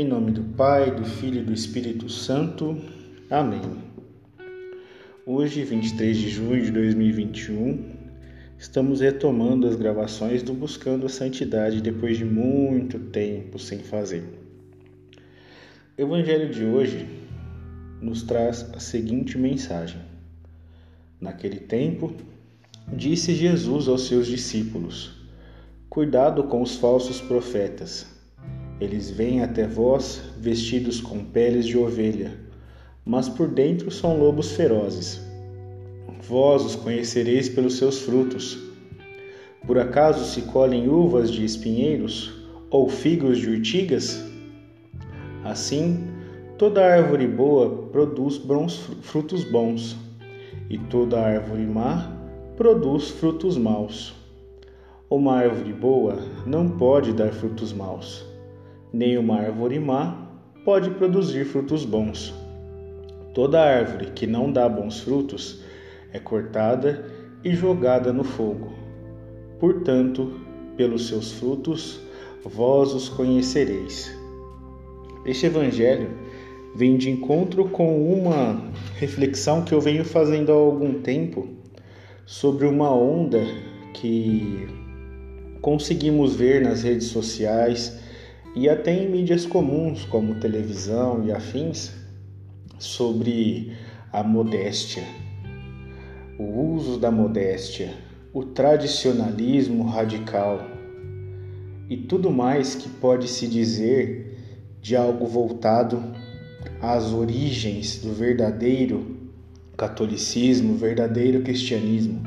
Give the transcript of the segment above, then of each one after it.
Em nome do Pai, do Filho e do Espírito Santo. Amém. Hoje, 23 de junho de 2021, estamos retomando as gravações do Buscando a Santidade depois de muito tempo sem fazer. O Evangelho de hoje nos traz a seguinte mensagem: Naquele tempo, disse Jesus aos seus discípulos: Cuidado com os falsos profetas. Eles vêm até vós vestidos com peles de ovelha, mas por dentro são lobos ferozes. Vós os conhecereis pelos seus frutos. Por acaso se colhem uvas de espinheiros ou figos de urtigas? Assim, toda árvore boa produz bons frutos bons, e toda árvore má produz frutos maus. Uma árvore boa não pode dar frutos maus, nem uma árvore má pode produzir frutos bons. Toda árvore que não dá bons frutos é cortada e jogada no fogo. Portanto, pelos seus frutos vós os conhecereis. Este evangelho vem de encontro com uma reflexão que eu venho fazendo há algum tempo sobre uma onda que conseguimos ver nas redes sociais e até em mídias comuns como televisão e afins sobre a modéstia, o uso da modéstia, o tradicionalismo radical e tudo mais que pode se dizer de algo voltado às origens do verdadeiro catolicismo, verdadeiro cristianismo.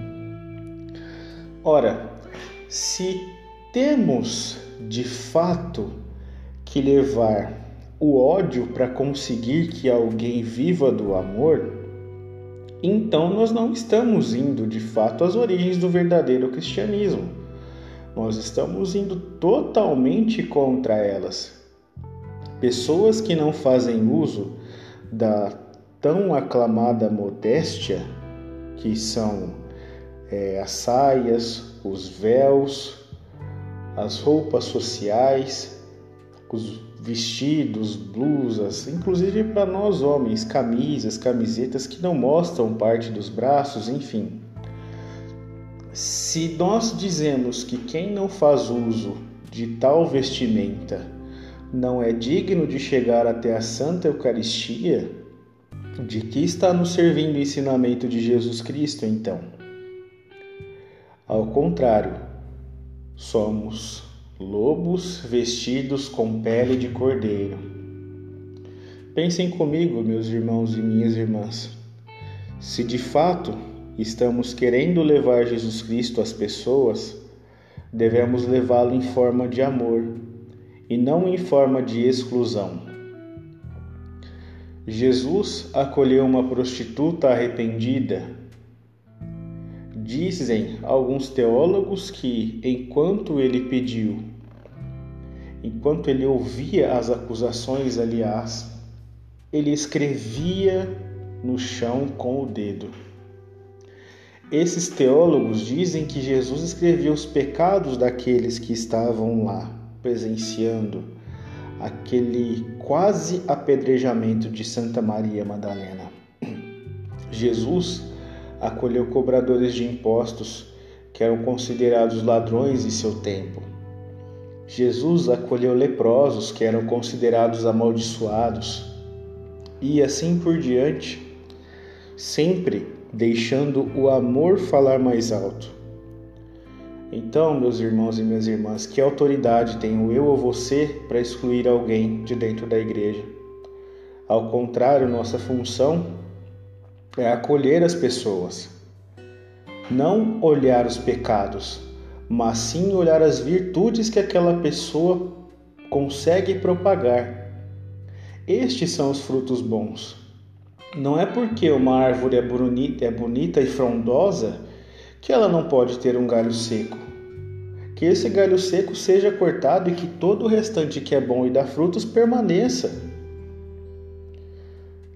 Ora, se temos de fato que levar o ódio para conseguir que alguém viva do amor, então nós não estamos indo de fato às origens do verdadeiro cristianismo. Nós estamos indo totalmente contra elas. Pessoas que não fazem uso da tão aclamada modéstia, que são é, as saias, os véus, as roupas sociais, os vestidos, blusas, inclusive para nós homens, camisas, camisetas que não mostram parte dos braços, enfim. Se nós dizemos que quem não faz uso de tal vestimenta não é digno de chegar até a Santa Eucaristia, de que está nos servindo o ensinamento de Jesus Cristo então? Ao contrário, somos lobos vestidos com pele de cordeiro. Pensem comigo, meus irmãos e minhas irmãs. Se de fato estamos querendo levar Jesus Cristo às pessoas, devemos levá-lo em forma de amor e não em forma de exclusão. Jesus acolheu uma prostituta arrependida Dizem alguns teólogos que, enquanto ele pediu, enquanto ele ouvia as acusações, aliás, ele escrevia no chão com o dedo. Esses teólogos dizem que Jesus escrevia os pecados daqueles que estavam lá, presenciando aquele quase apedrejamento de Santa Maria Madalena. Jesus acolheu cobradores de impostos que eram considerados ladrões em seu tempo. Jesus acolheu leprosos que eram considerados amaldiçoados. E assim por diante, sempre deixando o amor falar mais alto. Então, meus irmãos e minhas irmãs, que autoridade tenho eu ou você para excluir alguém de dentro da igreja? Ao contrário, nossa função é acolher as pessoas. Não olhar os pecados, mas sim olhar as virtudes que aquela pessoa consegue propagar. Estes são os frutos bons. Não é porque uma árvore é bonita, é bonita e frondosa que ela não pode ter um galho seco. Que esse galho seco seja cortado e que todo o restante que é bom e dá frutos permaneça.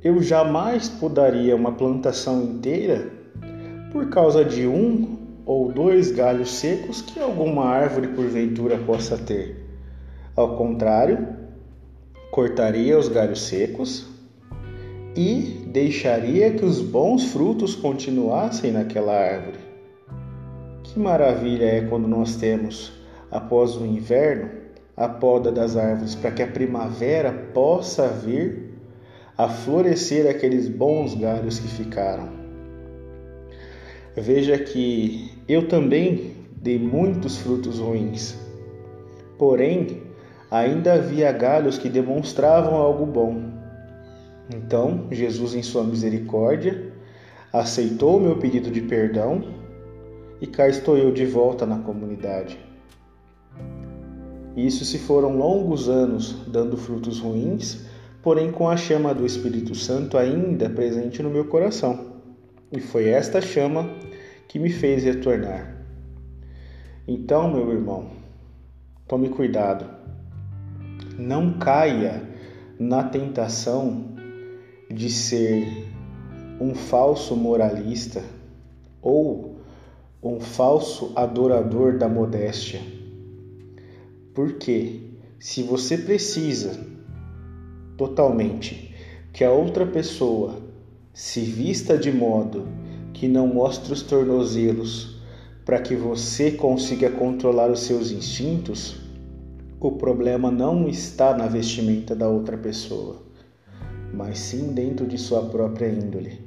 Eu jamais podaria uma plantação inteira por causa de um ou dois galhos secos que alguma árvore porventura possa ter. Ao contrário, cortaria os galhos secos e deixaria que os bons frutos continuassem naquela árvore. Que maravilha é quando nós temos, após o inverno, a poda das árvores para que a primavera possa vir a florescer aqueles bons galhos que ficaram. Veja que eu também dei muitos frutos ruins, porém ainda havia galhos que demonstravam algo bom. Então, Jesus, em sua misericórdia, aceitou o meu pedido de perdão e cá estou eu de volta na comunidade. Isso se foram longos anos dando frutos ruins, porém com a chama do Espírito Santo ainda presente no meu coração. E foi esta chama que me fez retornar. Então, meu irmão, tome cuidado. Não caia na tentação de ser um falso moralista ou um falso adorador da modéstia. Porque se você precisa totalmente que a outra pessoa se vista de modo que não mostre os tornozelos para que você consiga controlar os seus instintos, o problema não está na vestimenta da outra pessoa mas sim dentro de sua própria índole.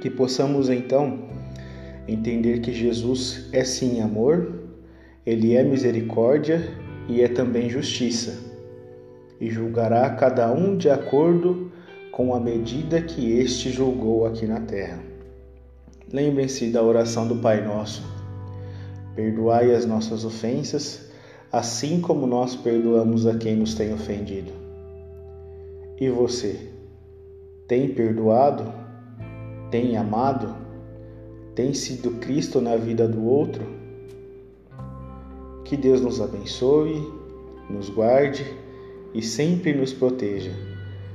Que possamos então entender que Jesus é sim amor, ele é misericórdia e é também justiça, e julgará cada um de acordo com a medida que este julgou aqui na terra. Lembrem-se da oração do Pai Nosso. Perdoai as nossas ofensas, assim como nós perdoamos a quem nos tem ofendido e você? Tem perdoado? Tem amado? Tem sido Cristo na vida do outro? Que Deus nos abençoe, nos guarde e sempre nos proteja.